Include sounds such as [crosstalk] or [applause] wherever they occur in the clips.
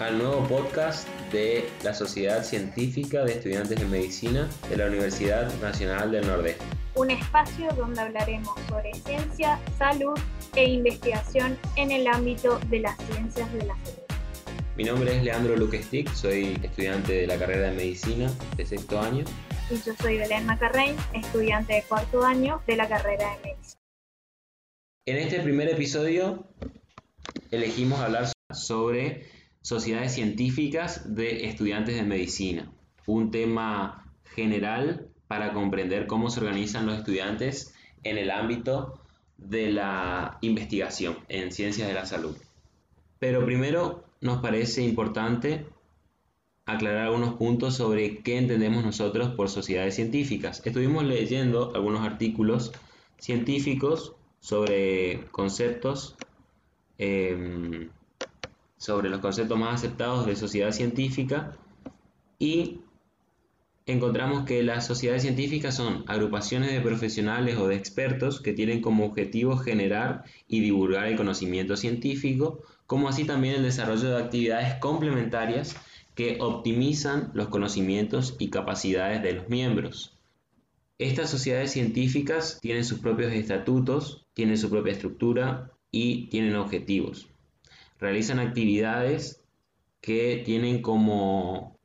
Al nuevo podcast de la Sociedad Científica de Estudiantes de Medicina de la Universidad Nacional del Nordeste. Un espacio donde hablaremos sobre ciencia, salud e investigación en el ámbito de las ciencias de la salud. Mi nombre es Leandro Luquestic, soy estudiante de la carrera de Medicina de sexto año. Y yo soy Belén Macarrein, estudiante de cuarto año de la carrera de Medicina. En este primer episodio elegimos hablar sobre sociedades científicas de estudiantes de medicina, un tema general para comprender cómo se organizan los estudiantes en el ámbito de la investigación en ciencias de la salud. Pero primero nos parece importante aclarar algunos puntos sobre qué entendemos nosotros por sociedades científicas. Estuvimos leyendo algunos artículos científicos sobre conceptos em, sobre los conceptos más aceptados de sociedad científica y encontramos que las sociedades científicas son agrupaciones de profesionales o de expertos que tienen como objetivo generar y divulgar el conocimiento científico, como así también el desarrollo de actividades complementarias que optimizan los conocimientos y capacidades de los miembros. Estas sociedades científicas tienen sus propios estatutos, tienen su propia estructura y tienen objetivos realizan actividades que tienen como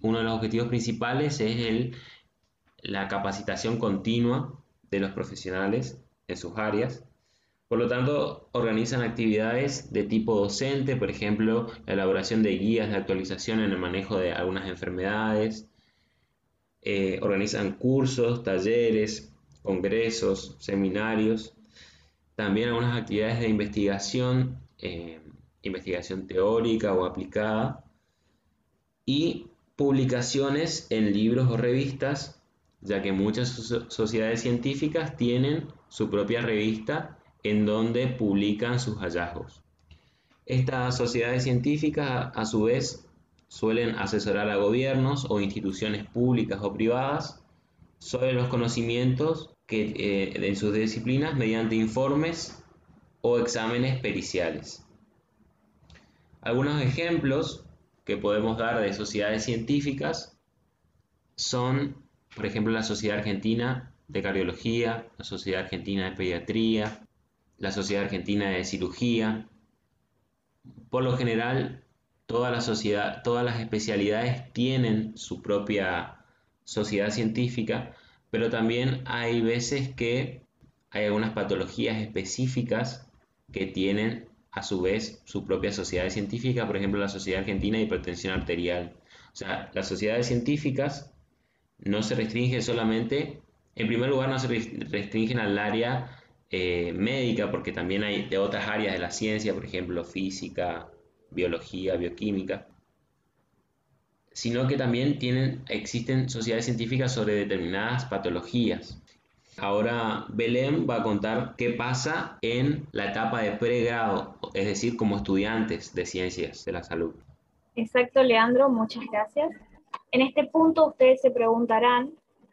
uno de los objetivos principales es el, la capacitación continua de los profesionales en sus áreas. Por lo tanto, organizan actividades de tipo docente, por ejemplo, la elaboración de guías de actualización en el manejo de algunas enfermedades, eh, organizan cursos, talleres, congresos, seminarios, también algunas actividades de investigación eh, investigación teórica o aplicada, y publicaciones en libros o revistas, ya que muchas sociedades científicas tienen su propia revista en donde publican sus hallazgos. Estas sociedades científicas, a su vez, suelen asesorar a gobiernos o instituciones públicas o privadas sobre los conocimientos que, eh, en sus disciplinas mediante informes o exámenes periciales. Algunos ejemplos que podemos dar de sociedades científicas son, por ejemplo, la Sociedad Argentina de Cardiología, la Sociedad Argentina de Pediatría, la Sociedad Argentina de Cirugía. Por lo general, toda la sociedad, todas las especialidades tienen su propia sociedad científica, pero también hay veces que hay algunas patologías específicas que tienen a su vez su propia sociedad científica, por ejemplo la Sociedad Argentina de Hipertensión Arterial. O sea, las sociedades científicas no se restringen solamente, en primer lugar no se restringen al área eh, médica, porque también hay de otras áreas de la ciencia, por ejemplo física, biología, bioquímica, sino que también tienen, existen sociedades científicas sobre determinadas patologías. Ahora Belén va a contar qué pasa en la etapa de pregrado, es decir, como estudiantes de ciencias de la salud. Exacto, Leandro, muchas gracias. En este punto ustedes se preguntarán,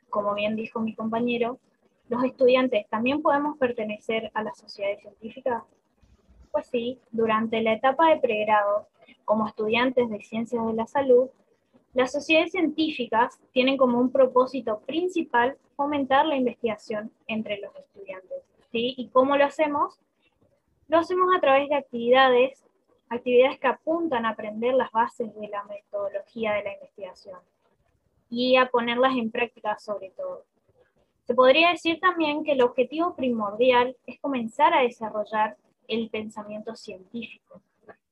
como bien dijo mi compañero, ¿los estudiantes también podemos pertenecer a las sociedades científicas? Pues sí, durante la etapa de pregrado, como estudiantes de ciencias de la salud, las sociedades científicas tienen como un propósito principal fomentar la investigación entre los estudiantes. ¿sí? ¿Y cómo lo hacemos? Lo hacemos a través de actividades, actividades que apuntan a aprender las bases de la metodología de la investigación y a ponerlas en práctica sobre todo. Se podría decir también que el objetivo primordial es comenzar a desarrollar el pensamiento científico,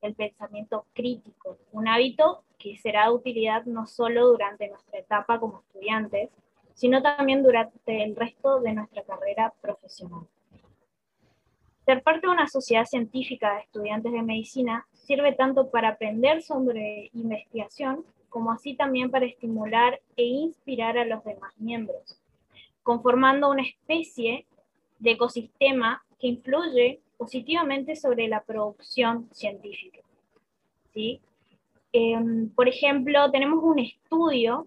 el pensamiento crítico, un hábito que será de utilidad no solo durante nuestra etapa como estudiantes, sino también durante el resto de nuestra carrera profesional. Ser parte de una sociedad científica de estudiantes de medicina sirve tanto para aprender sobre investigación como así también para estimular e inspirar a los demás miembros, conformando una especie de ecosistema que influye positivamente sobre la producción científica. ¿sí? Em, por ejemplo, tenemos un estudio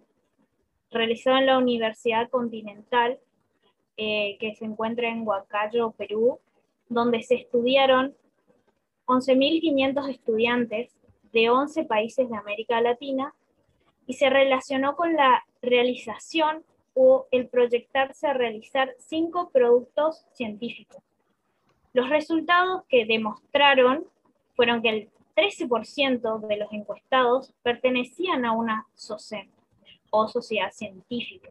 realizado en la Universidad Continental, eh, que se encuentra en Huacayo, Perú, donde se estudiaron 11.500 estudiantes de 11 países de América Latina y se relacionó con la realización o el proyectarse a realizar cinco productos científicos. Los resultados que demostraron fueron que el 13% de los encuestados pertenecían a una SOCEM o sociedad científica.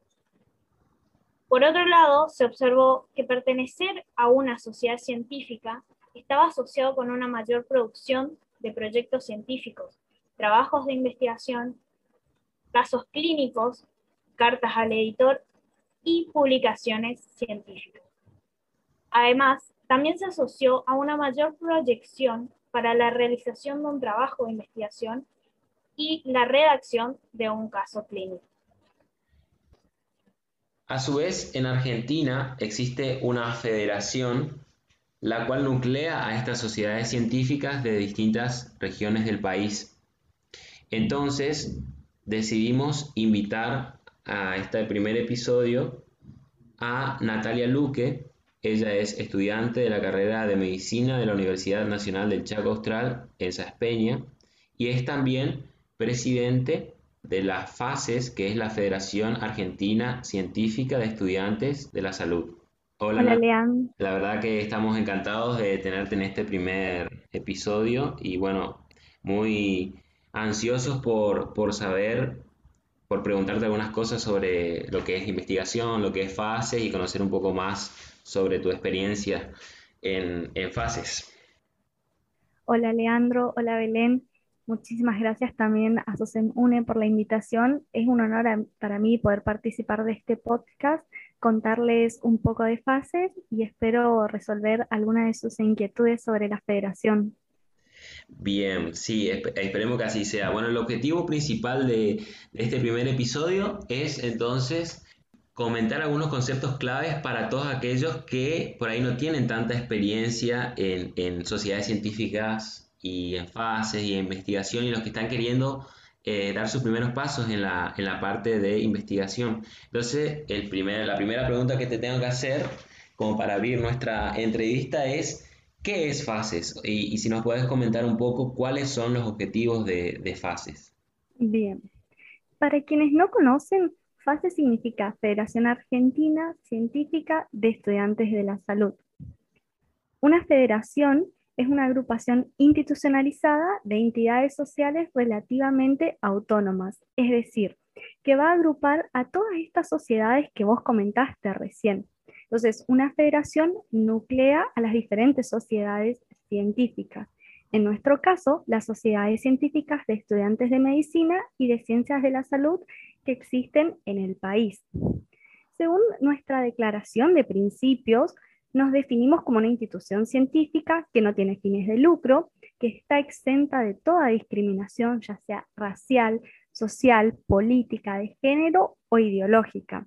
Por otro lado, se observó que pertenecer a una sociedad científica estaba asociado con una mayor producción de proyectos científicos, trabajos de investigación, casos clínicos, cartas al editor y publicaciones científicas. Además, también se asoció a una mayor proyección para la realización de un trabajo de investigación y la redacción de un caso clínico. A su vez, en Argentina existe una federación la cual nuclea a estas sociedades científicas de distintas regiones del país. Entonces, decidimos invitar a este primer episodio a Natalia Luque. Ella es estudiante de la carrera de Medicina de la Universidad Nacional del Chaco Austral en Saspeña y es también presidente de las FASES, que es la Federación Argentina Científica de Estudiantes de la Salud. Hola, Lean. La verdad que estamos encantados de tenerte en este primer episodio y bueno, muy ansiosos por, por saber, por preguntarte algunas cosas sobre lo que es investigación, lo que es fases y conocer un poco más sobre tu experiencia en, en fases. Hola Leandro, hola Belén. Muchísimas gracias también a SOCEM UNE por la invitación. Es un honor para mí poder participar de este podcast contarles un poco de fases y espero resolver alguna de sus inquietudes sobre la federación. Bien, sí, esperemos que así sea. Bueno, el objetivo principal de, este primer episodio es entonces comentar algunos conceptos claves para todos aquellos que por ahí no tienen tanta experiencia en, sociedades científicas y en fases y en investigación y los que están queriendo eh, dar sus primeros pasos en la, en la, parte de investigación. Entonces, el primer, la primera pregunta que te tengo que hacer, como para abrir nuestra entrevista, es ¿qué es FASES? Y, si nos puedes comentar un poco cuáles son los objetivos de, de FASES. Bien. Para quienes no conocen, FASES significa Federación Argentina Científica de Estudiantes de la Salud. Una federación es una agrupación institucionalizada de entidades sociales relativamente autónomas, es decir, que va a agrupar a todas estas sociedades que vos comentaste recién. Entonces, una federación nuclea a las diferentes sociedades científicas. En nuestro caso, las sociedades científicas de estudiantes de medicina y de ciencias de la salud que existen en el país. Según nuestra declaración de principios, nos definimos como una institución científica que no tiene fines de lucro, que está exenta de toda discriminación, ya sea racial, social, política, de género o ideológica.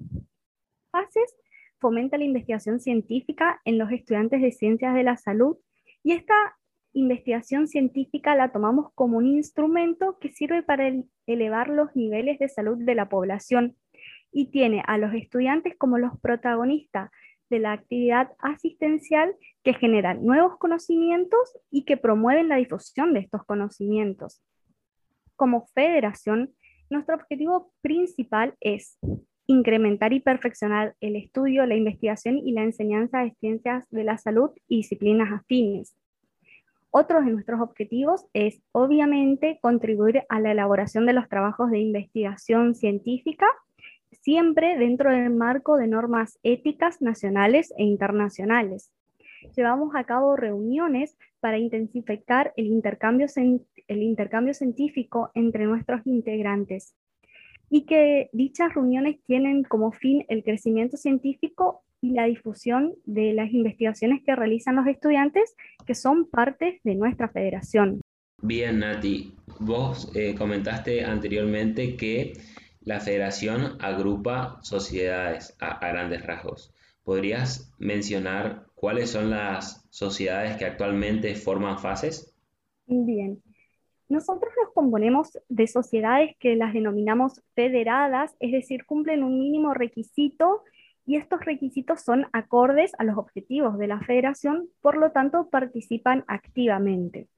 FACES fomenta la investigación científica en los estudiantes de ciencias de la salud y esta investigación científica la tomamos como un instrumento que sirve para elevar los niveles de salud de la población y tiene a los estudiantes como los protagonistas de la actividad asistencial que generan nuevos conocimientos y que promueven la difusión de estos conocimientos. Como federación, nuestro objetivo principal es incrementar y perfeccionar el estudio, la investigación y la enseñanza de ciencias de la salud y disciplinas afines. Otro de nuestros objetivos es, obviamente, contribuir a la elaboración de los trabajos de investigación científica siempre dentro del marco de normas éticas nacionales e internacionales. Llevamos a cabo reuniones para intensificar el intercambio, el intercambio científico entre nuestros integrantes y que dichas reuniones tienen como fin el crecimiento científico y la difusión de las investigaciones que realizan los estudiantes que son parte de nuestra federación. Bien, Nati, vos eh, comentaste anteriormente que la federación agrupa sociedades a, grandes rasgos. ¿Podrías mencionar cuáles son las sociedades que actualmente forman fases? Bien. Nosotros nos componemos de sociedades que las denominamos federadas, es decir, cumplen un mínimo requisito y estos requisitos son acordes a los objetivos de la federación, por lo tanto participan activamente.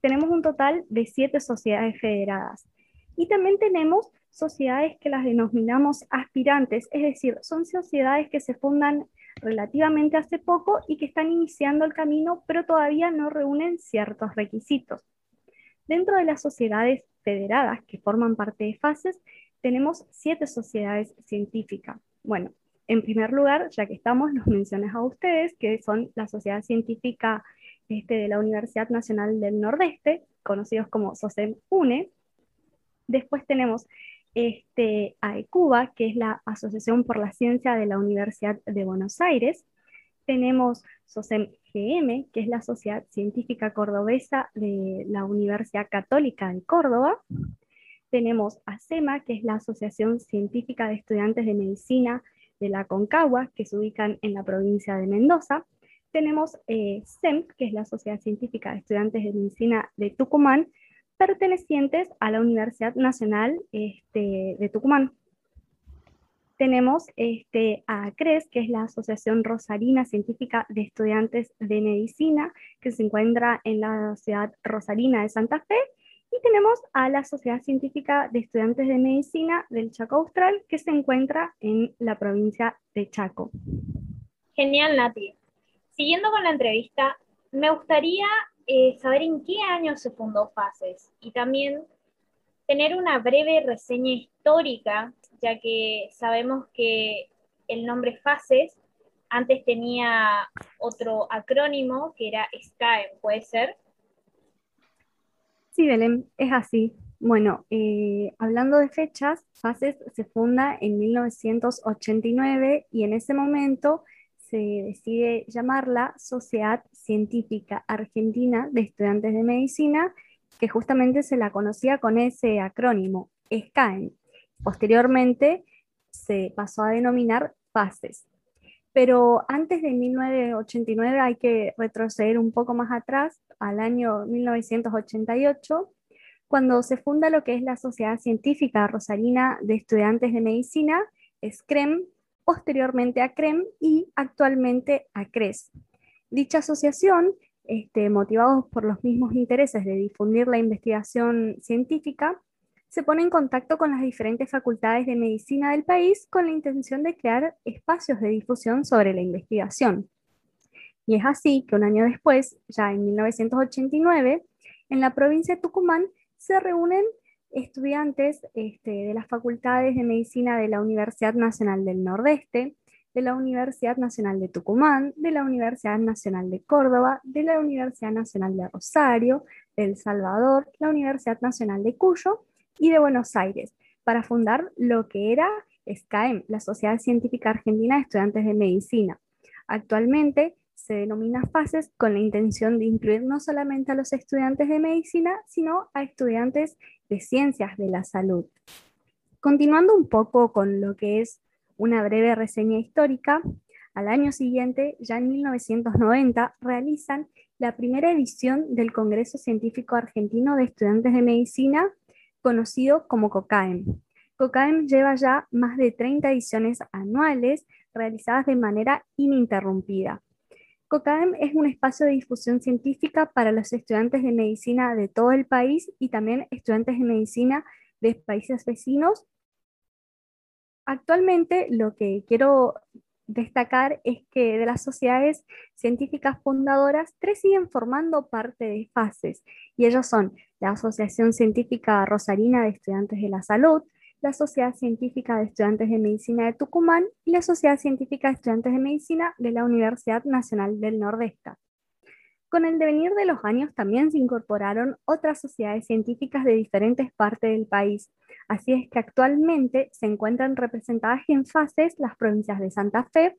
tenemos un total de siete sociedades federadas. Y también tenemos sociedades que las denominamos aspirantes, es decir, son sociedades que se fundan relativamente hace poco y que están iniciando el camino, pero todavía no reúnen ciertos requisitos. Dentro de las sociedades federadas que forman parte de FASES, tenemos siete sociedades científicas. Bueno, en primer lugar, ya que estamos, los mencioné a ustedes, que son la Sociedad Científica este, de la Universidad Nacional del Nordeste, conocidos como SOCEM-UNE. Después tenemos este, AECUBA, que es la Asociación por la Ciencia de la Universidad de Buenos Aires. Tenemos SOCEM-GM, que es la Sociedad Científica Cordobesa de la Universidad Católica de Córdoba. Tenemos ASEMA, que es la Asociación Científica de Estudiantes de Medicina de la Concagua, que se ubican en la provincia de Mendoza. Tenemos eh, SEMP, que es la Sociedad Científica de Estudiantes de Medicina de Tucumán, pertenecientes a la Universidad Nacional este, de Tucumán. Tenemos este, a ACRES, que es la Asociación Rosarina Científica de Estudiantes de Medicina, que se encuentra en la ciudad rosarina de Santa Fe, y tenemos a la Sociedad Científica de Estudiantes de Medicina del Chaco Austral, que se encuentra en la provincia de Chaco. Genial, Nati. Siguiendo con la entrevista, me gustaría eh, saber en qué año se fundó FASES y también tener una breve reseña histórica, ya que sabemos que el nombre FASES antes tenía otro acrónimo que era SCAEM, ¿puede ser? Sí, Belén, es así. Bueno, eh, hablando de fechas, FASES se funda en 1989 y en ese momento se decide llamarla Sociedad Científica Argentina de Estudiantes de Medicina, que justamente se la conocía con ese acrónimo, SCAEM. Posteriormente se pasó a denominar FASES. Pero antes de 1989 hay que retroceder un poco más atrás al año 1988, cuando se funda lo que es la Sociedad Científica Rosarina de Estudiantes de Medicina, SCREM, posteriormente a CREM y actualmente a CRES. Dicha asociación, este, motivados por los mismos intereses de difundir la investigación científica, se pone en contacto con las diferentes facultades de medicina del país con la intención de crear espacios de difusión sobre la investigación. Y es así que un año después, ya en 1989, en la provincia de Tucumán se reúnen estudiantes este, de las facultades de medicina de la Universidad Nacional del Nordeste, de la Universidad Nacional de Tucumán, de la Universidad Nacional de Córdoba, de la Universidad Nacional de Rosario, de El Salvador, la Universidad Nacional de Cuyo y de Buenos Aires, para fundar lo que era SCAEM, la Sociedad Científica Argentina de Estudiantes de Medicina. Actualmente se denomina fases con la intención de incluir no solamente a los estudiantes de medicina, sino a estudiantes de ciencias de la salud. Continuando un poco con lo que es una breve reseña histórica, al año siguiente, ya en 1990, realizan la primera edición del Congreso Científico Argentino de Estudiantes de Medicina, conocido como COCAEM. COCAEM lleva ya más de 30 ediciones anuales realizadas de manera ininterrumpida. COCAEM es un espacio de difusión científica para los estudiantes de medicina de todo el país y también estudiantes de medicina de países vecinos. Actualmente lo que quiero destacar es que de las sociedades científicas fundadoras, tres siguen formando parte de FASES, y ellos son la Asociación Científica Rosarina de Estudiantes de la Salud, la Sociedad Científica de Estudiantes de Medicina de Tucumán y la Sociedad Científica de Estudiantes de Medicina de la Universidad Nacional del Nordeste. Con el devenir de los años también se incorporaron otras sociedades científicas de diferentes partes del país, así es que actualmente se encuentran representadas en fases las provincias de Santa Fe,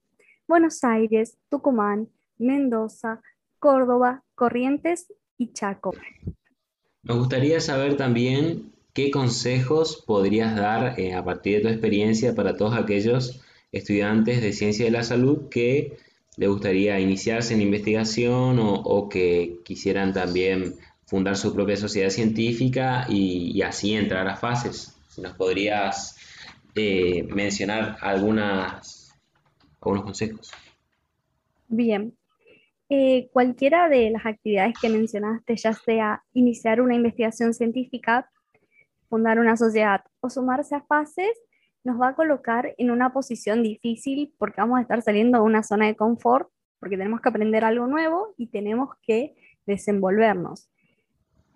Buenos Aires, Tucumán, Mendoza, Córdoba, Corrientes y Chaco. Nos gustaría saber también ¿Qué consejos podrías dar eh, a partir de tu experiencia para todos aquellos estudiantes de ciencia de la salud que le gustaría iniciarse en investigación o, que quisieran también fundar su propia sociedad científica y, así entrar a fases? Nos podrías eh, mencionar algunos consejos. Bien, Eh, cualquiera de las actividades que mencionaste, ya sea iniciar una investigación científica, fundar una sociedad o sumarse a fases, nos va a colocar en una posición difícil porque vamos a estar saliendo de una zona de confort, porque tenemos que aprender algo nuevo y tenemos que desenvolvernos.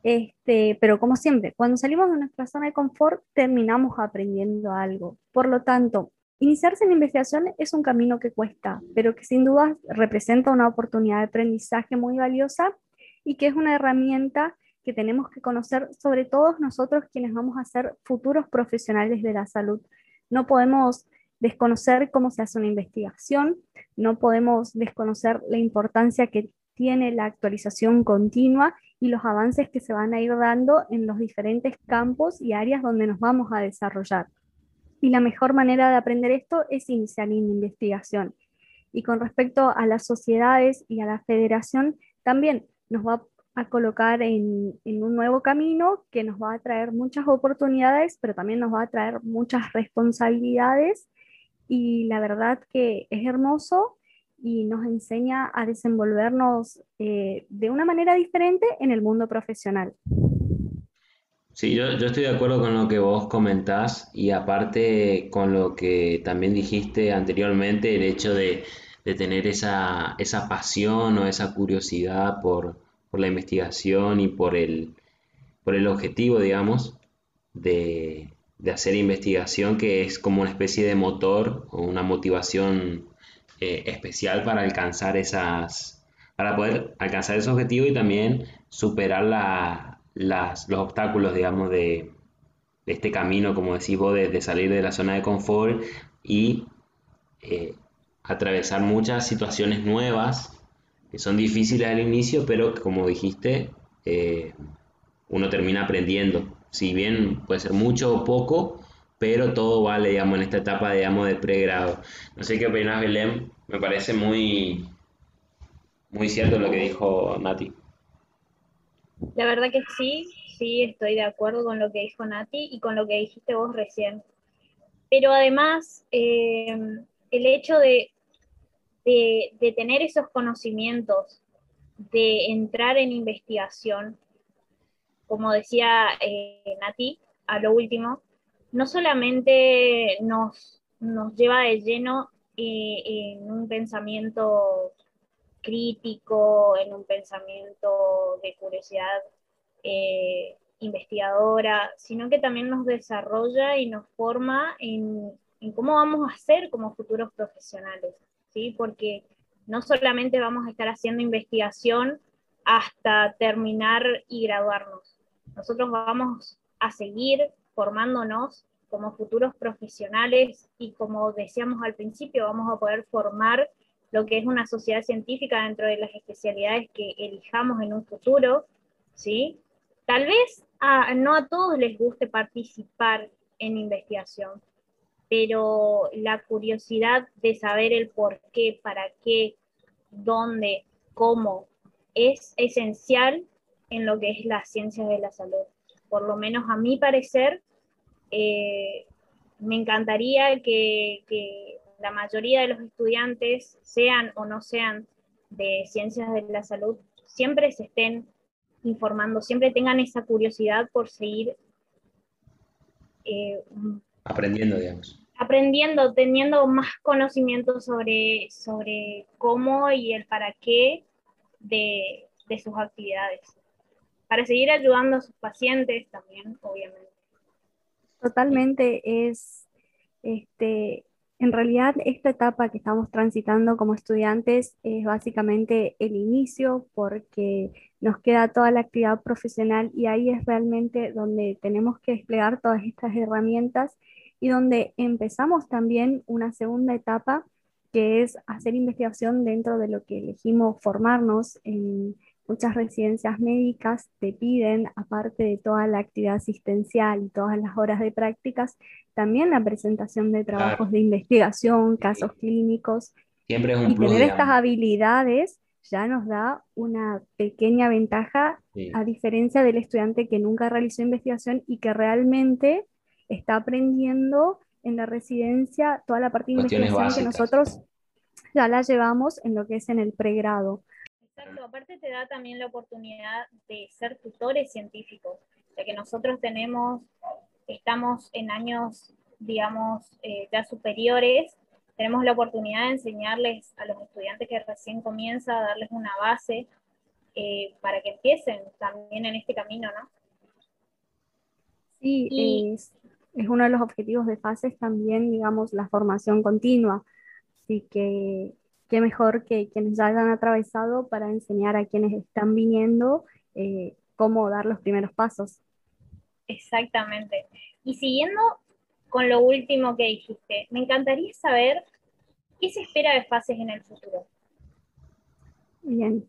Este, pero como siempre, cuando salimos de nuestra zona de confort, terminamos aprendiendo algo. Por lo tanto, iniciarse en investigación es un camino que cuesta, pero que sin duda representa una oportunidad de aprendizaje muy valiosa y que es una herramienta que tenemos que conocer sobre todos nosotros quienes vamos a ser futuros profesionales de la salud. No podemos desconocer cómo se hace una investigación, no podemos desconocer la importancia que tiene la actualización continua y los avances que se van a ir dando en los diferentes campos y áreas donde nos vamos a desarrollar. Y la mejor manera de aprender esto es iniciar en investigación. Y con respecto a las sociedades y a la federación, también nos va a colocar en, en, un nuevo camino que nos va a traer muchas oportunidades, pero también nos va a traer muchas responsabilidades. Y la verdad que es hermoso y nos enseña a desenvolvernos eh, de una manera diferente en el mundo profesional. Sí, yo, yo, estoy de acuerdo con lo que vos comentás y aparte con lo que también dijiste anteriormente, el hecho de, de tener esa, esa, pasión o esa curiosidad por, por, la investigación y por el, por el objetivo, digamos, de, de hacer investigación, que es como una especie de motor o una motivación eh, especial para alcanzar esas, para poder alcanzar ese objetivo y también superar las, los obstáculos, digamos, de, este camino, como decís vos, de, salir de la zona de confort y eh, atravesar muchas situaciones nuevas son difíciles al inicio, pero como dijiste, eh, uno termina aprendiendo. Si bien puede ser mucho o poco, pero todo vale, digamos, en esta etapa, digamos, de pregrado. No sé qué opinas, Belén, me parece muy, muy cierto lo que dijo Nati. La verdad que sí, sí, estoy de acuerdo con lo que dijo Nati y con lo que dijiste vos recién. Pero además, eh, el hecho de, de, tener esos conocimientos, de entrar en investigación, como decía eh, Nati, a lo último, no solamente nos, nos lleva de lleno eh, en un pensamiento crítico, en un pensamiento de curiosidad eh, investigadora, sino que también nos desarrolla y nos forma en, en, cómo vamos a ser como futuros profesionales, ¿sí? Porque no solamente vamos a estar haciendo investigación hasta terminar y graduarnos, nosotros vamos a seguir formándonos como futuros profesionales y como decíamos al principio, vamos a poder formar lo que es una sociedad científica dentro de las especialidades que elijamos en un futuro, ¿sí? Tal vez no a todos les guste participar en investigación, pero la curiosidad de saber el por qué, para qué, dónde, cómo, es esencial en lo que es la ciencia de la salud por lo menos a mi parecer, eh, me encantaría que, la mayoría de los estudiantes, sean o no sean de ciencias de la salud, siempre se estén informando, siempre tengan esa curiosidad por seguir eh, aprendiendo, digamos. Aprendiendo, teniendo más conocimiento sobre, sobre cómo y el para qué de sus actividades para seguir ayudando a sus pacientes también, obviamente. Totalmente, es, este, en realidad esta etapa que estamos transitando como estudiantes es básicamente el inicio porque nos queda toda la actividad profesional y ahí es realmente donde tenemos que desplegar todas estas herramientas y donde empezamos también una segunda etapa que es hacer investigación dentro de lo que elegimos formarnos. En Muchas residencias médicas te piden, aparte de toda la actividad asistencial y todas las horas de prácticas, también la presentación de trabajos de investigación, casos clínicos. Siempre es un y tener estas habilidades ya nos da una pequeña ventaja a diferencia del estudiante que nunca realizó investigación y que realmente está aprendiendo en la residencia toda la parte de investigación que nosotros ya la llevamos en lo que es en el pregrado. Exacto, aparte te da también la oportunidad de ser tutores científicos, ya que nosotros tenemos, estamos en años, digamos, eh, ya superiores, tenemos la oportunidad de enseñarles a los estudiantes que recién comienza, a darles una base eh, para que empiecen también en este camino, ¿no? Sí, es, es uno de los objetivos de FASES también, digamos, la formación continua. Así que qué mejor que quienes ya hayan atravesado para enseñar a quienes están viniendo eh, cómo dar los primeros pasos. Exactamente. Y siguiendo con lo último que dijiste, me encantaría saber qué se espera de Fases en el futuro. Bien,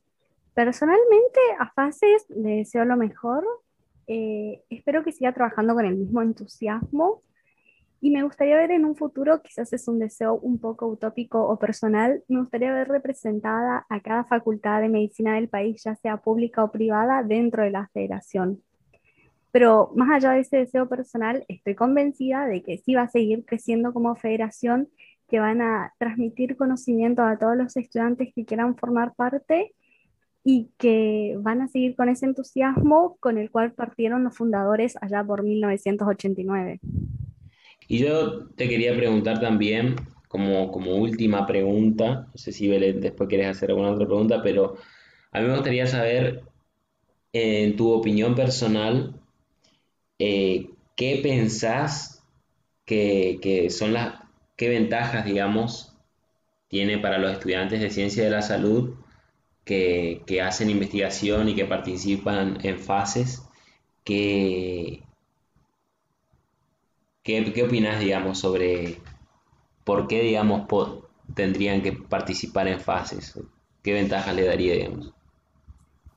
personalmente a Fases le deseo lo mejor. Eh, espero que siga trabajando con el mismo entusiasmo y me gustaría ver en un futuro, quizás es un deseo un poco utópico o personal, me gustaría ver representada a cada facultad de medicina del país, ya sea pública o privada, dentro de la federación. Pero más allá de ese deseo personal, estoy convencida de que sí va a seguir creciendo como federación, que van a transmitir conocimiento a todos los estudiantes que quieran formar parte y que van a seguir con ese entusiasmo con el cual partieron los fundadores allá por 1989. Y yo te quería preguntar también, como, como última pregunta, no sé si Belén después quieres hacer alguna otra pregunta, pero a mí me gustaría saber, en tu opinión personal, eh, ¿qué pensás que, que son las, qué ventajas, digamos, tiene para los estudiantes de ciencia de la salud que, hacen investigación y que participan en fases? ¿Qué, qué opinas, digamos, sobre por qué, digamos, tendrían que participar en fases? ¿Qué ventajas le daría, digamos?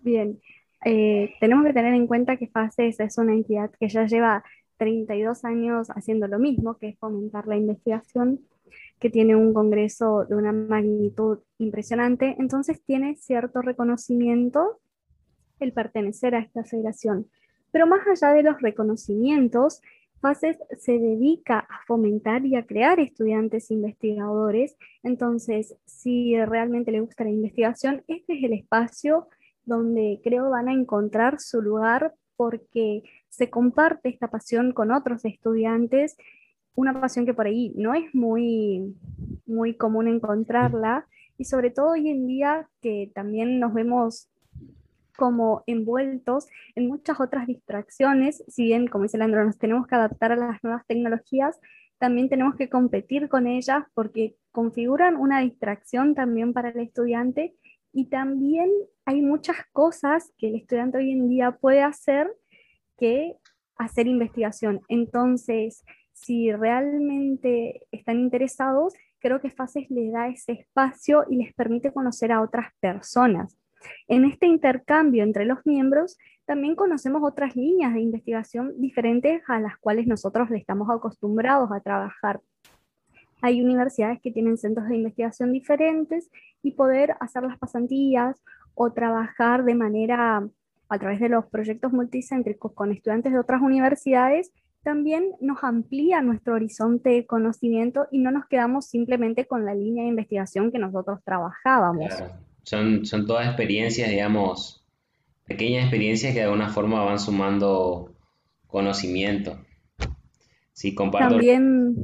Bien, eh, tenemos que tener en cuenta que FASES es una entidad que ya lleva 32 años haciendo lo mismo, que es fomentar la investigación, que tiene un congreso de una magnitud impresionante, entonces tiene cierto reconocimiento el pertenecer a esta federación. Pero más allá de los reconocimientos, FACES se dedica a fomentar y a crear estudiantes investigadores. Entonces, si realmente le gusta la investigación, este es el espacio donde creo van a encontrar su lugar porque se comparte esta pasión con otros estudiantes, una pasión que por ahí no es muy, muy común encontrarla y sobre todo hoy en día que también nos vemos como envueltos en muchas otras distracciones, si bien, como dice Leandro, nos tenemos que adaptar a las nuevas tecnologías, también tenemos que competir con ellas porque configuran una distracción también para el estudiante y también hay muchas cosas que el estudiante hoy en día puede hacer que hacer investigación. Entonces, si realmente están interesados, creo que FACES les da ese espacio y les permite conocer a otras personas. En este intercambio entre los miembros, también conocemos otras líneas de investigación diferentes a las cuales nosotros estamos acostumbrados a trabajar. Hay universidades que tienen centros de investigación diferentes y poder hacer las pasantías o trabajar de manera a través de los proyectos multicéntricos con estudiantes de otras universidades también nos amplía nuestro horizonte de conocimiento y no nos quedamos simplemente con la línea de investigación que nosotros trabajábamos. Son, son todas experiencias, digamos, pequeñas experiencias que de alguna forma van sumando conocimiento. Sí, comparto. También,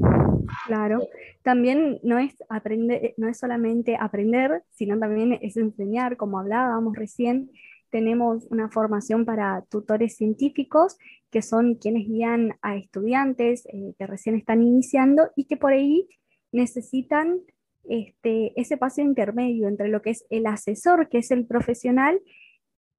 claro, también no es, aprender, no es solamente aprender, sino también es enseñar, como hablábamos recién. Tenemos una formación para tutores científicos, que son quienes guían a estudiantes eh, que recién están iniciando y que por ahí necesitan este, ese paso intermedio entre lo que es el asesor, que es el profesional,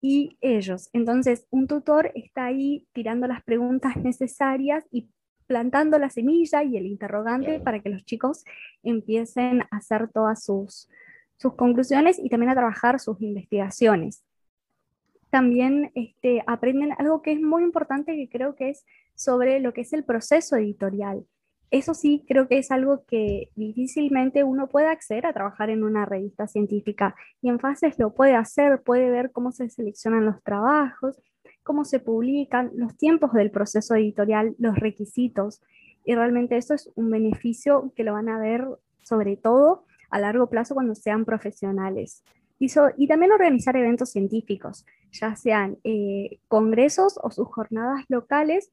y ellos. Entonces, un tutor está ahí tirando las preguntas necesarias y plantando la semilla y el interrogante para que los chicos empiecen a hacer todas sus, sus conclusiones y también a trabajar sus investigaciones. También este, aprenden algo que es muy importante, que creo que es sobre lo que es el proceso editorial. Eso sí, creo que es algo que difícilmente uno puede acceder a trabajar en una revista científica y en fases lo puede hacer, puede ver cómo se seleccionan los trabajos, cómo se publican, los tiempos del proceso editorial, los requisitos. Y realmente eso es un beneficio que lo van a ver sobre todo a largo plazo cuando sean profesionales. Y, también organizar eventos científicos, ya sean eh, congresos o sus jornadas locales,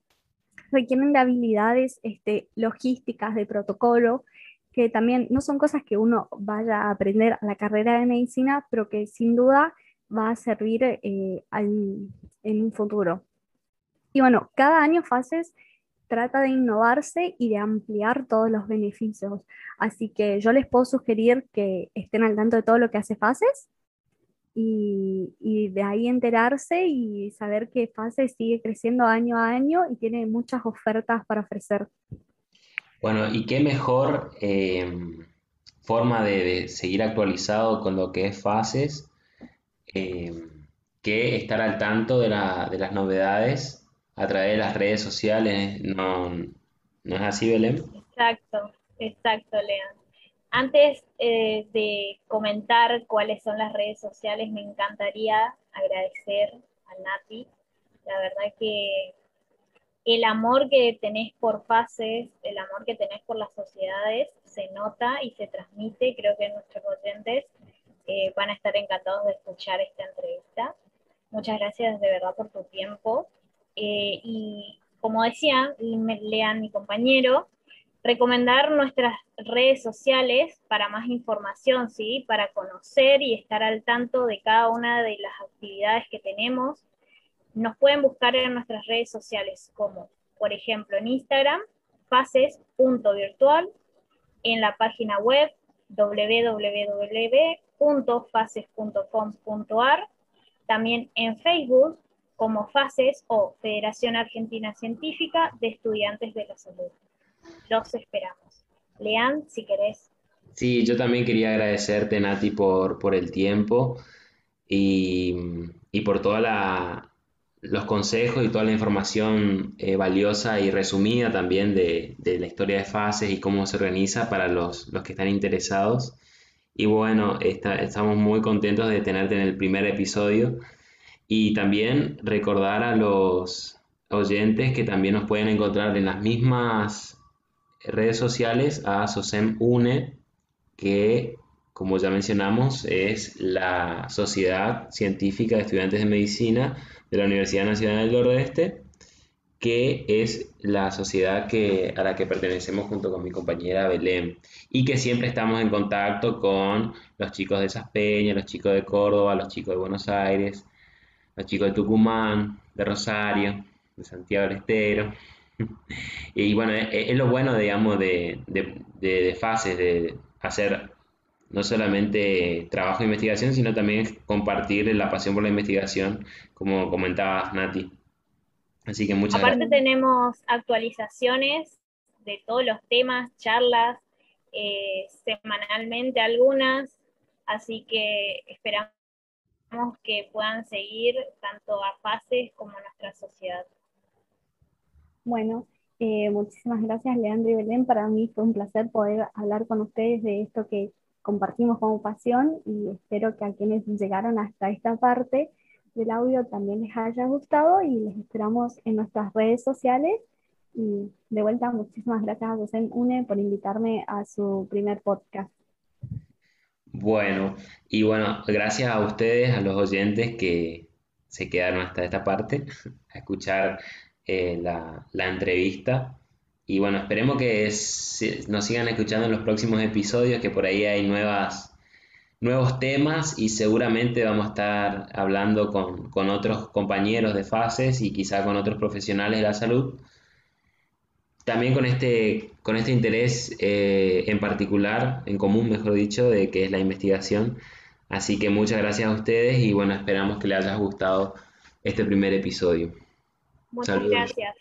requieren de habilidades este, logísticas, de protocolo, que también no son cosas que uno vaya a aprender a la carrera de medicina, pero que sin duda va a servir eh, en un futuro. Y bueno, cada año FACES trata de innovarse y de ampliar todos los beneficios. Así que yo les puedo sugerir que estén al tanto de todo lo que hace FACES y, de ahí enterarse y saber que FASE sigue creciendo año a año y tiene muchas ofertas para ofrecer. Bueno, y qué mejor eh, forma de, seguir actualizado con lo que es FASES eh, que estar al tanto de, las novedades a través de las redes sociales. ¿No, ¿no es así, Belén? Exacto, exacto, Leandro. Antes eh, de comentar cuáles son las redes sociales, me encantaría agradecer a Nati. La verdad que el amor que tenés por fases, el amor que tenés por las sociedades, se nota y se transmite. Creo que nuestros oyentes eh, van a estar encantados de escuchar esta entrevista. Muchas gracias de verdad por tu tiempo. Eh, y como decía, lean mi compañero, recomendar nuestras redes sociales para más información, ¿sí? Para conocer y estar al tanto de cada una de las actividades que tenemos. Nos pueden buscar en nuestras redes sociales como, por ejemplo, en Instagram, fases.virtual, en la página web www.fases.com.ar, también en Facebook como FACES o Federación Argentina Científica de Estudiantes de la Salud los esperamos. Lean, si querés. Sí, yo también quería agradecerte, Nati, por, por el tiempo y, por todos los consejos y toda la información eh, valiosa y resumida también de, la historia de fases y cómo se organiza para los, que están interesados. Y bueno, estamos muy contentos de tenerte en el primer episodio y también recordar a los oyentes que también nos pueden encontrar en las mismas redes sociales a SOSEM UNE, que como ya mencionamos es la Sociedad Científica de Estudiantes de Medicina de la Universidad Nacional del Nordeste, que es la sociedad que, a la que pertenecemos junto con mi compañera Belén y que siempre estamos en contacto con los chicos de Saspeña, los chicos de Córdoba, los chicos de Buenos Aires, los chicos de Tucumán, de Rosario, de Santiago del Estero. [laughs] y bueno, es, lo bueno, digamos, de, de, fases, de hacer no solamente trabajo de investigación, sino también compartir la pasión por la investigación, como comentabas, Nati. Así que muchas Aparte tenemos actualizaciones de todos los temas, charlas, eh, semanalmente algunas, así que esperamos que puedan seguir tanto a fases como a nuestra sociedad. Bueno, eh, muchísimas gracias Leandro y Belén. Para mí fue un placer poder hablar con ustedes de esto que compartimos como pasión y espero que a quienes llegaron hasta esta parte del audio también les haya gustado y les esperamos en nuestras redes sociales. Y de vuelta, muchísimas gracias a José UNE por invitarme a su primer podcast. Bueno, y bueno, gracias a ustedes, a los oyentes que se quedaron hasta esta parte, [laughs] a escuchar eh, la, entrevista. Y bueno, esperemos que nos sigan escuchando en los próximos episodios, que por ahí hay nuevas, nuevos temas y seguramente vamos a estar hablando con, otros compañeros de fases y quizá con otros profesionales de la salud. También con este, con este interés eh, en particular, en común, mejor dicho, de que es la investigación. Así que muchas gracias a ustedes y bueno, esperamos que les haya gustado este primer episodio. Muchas gracias.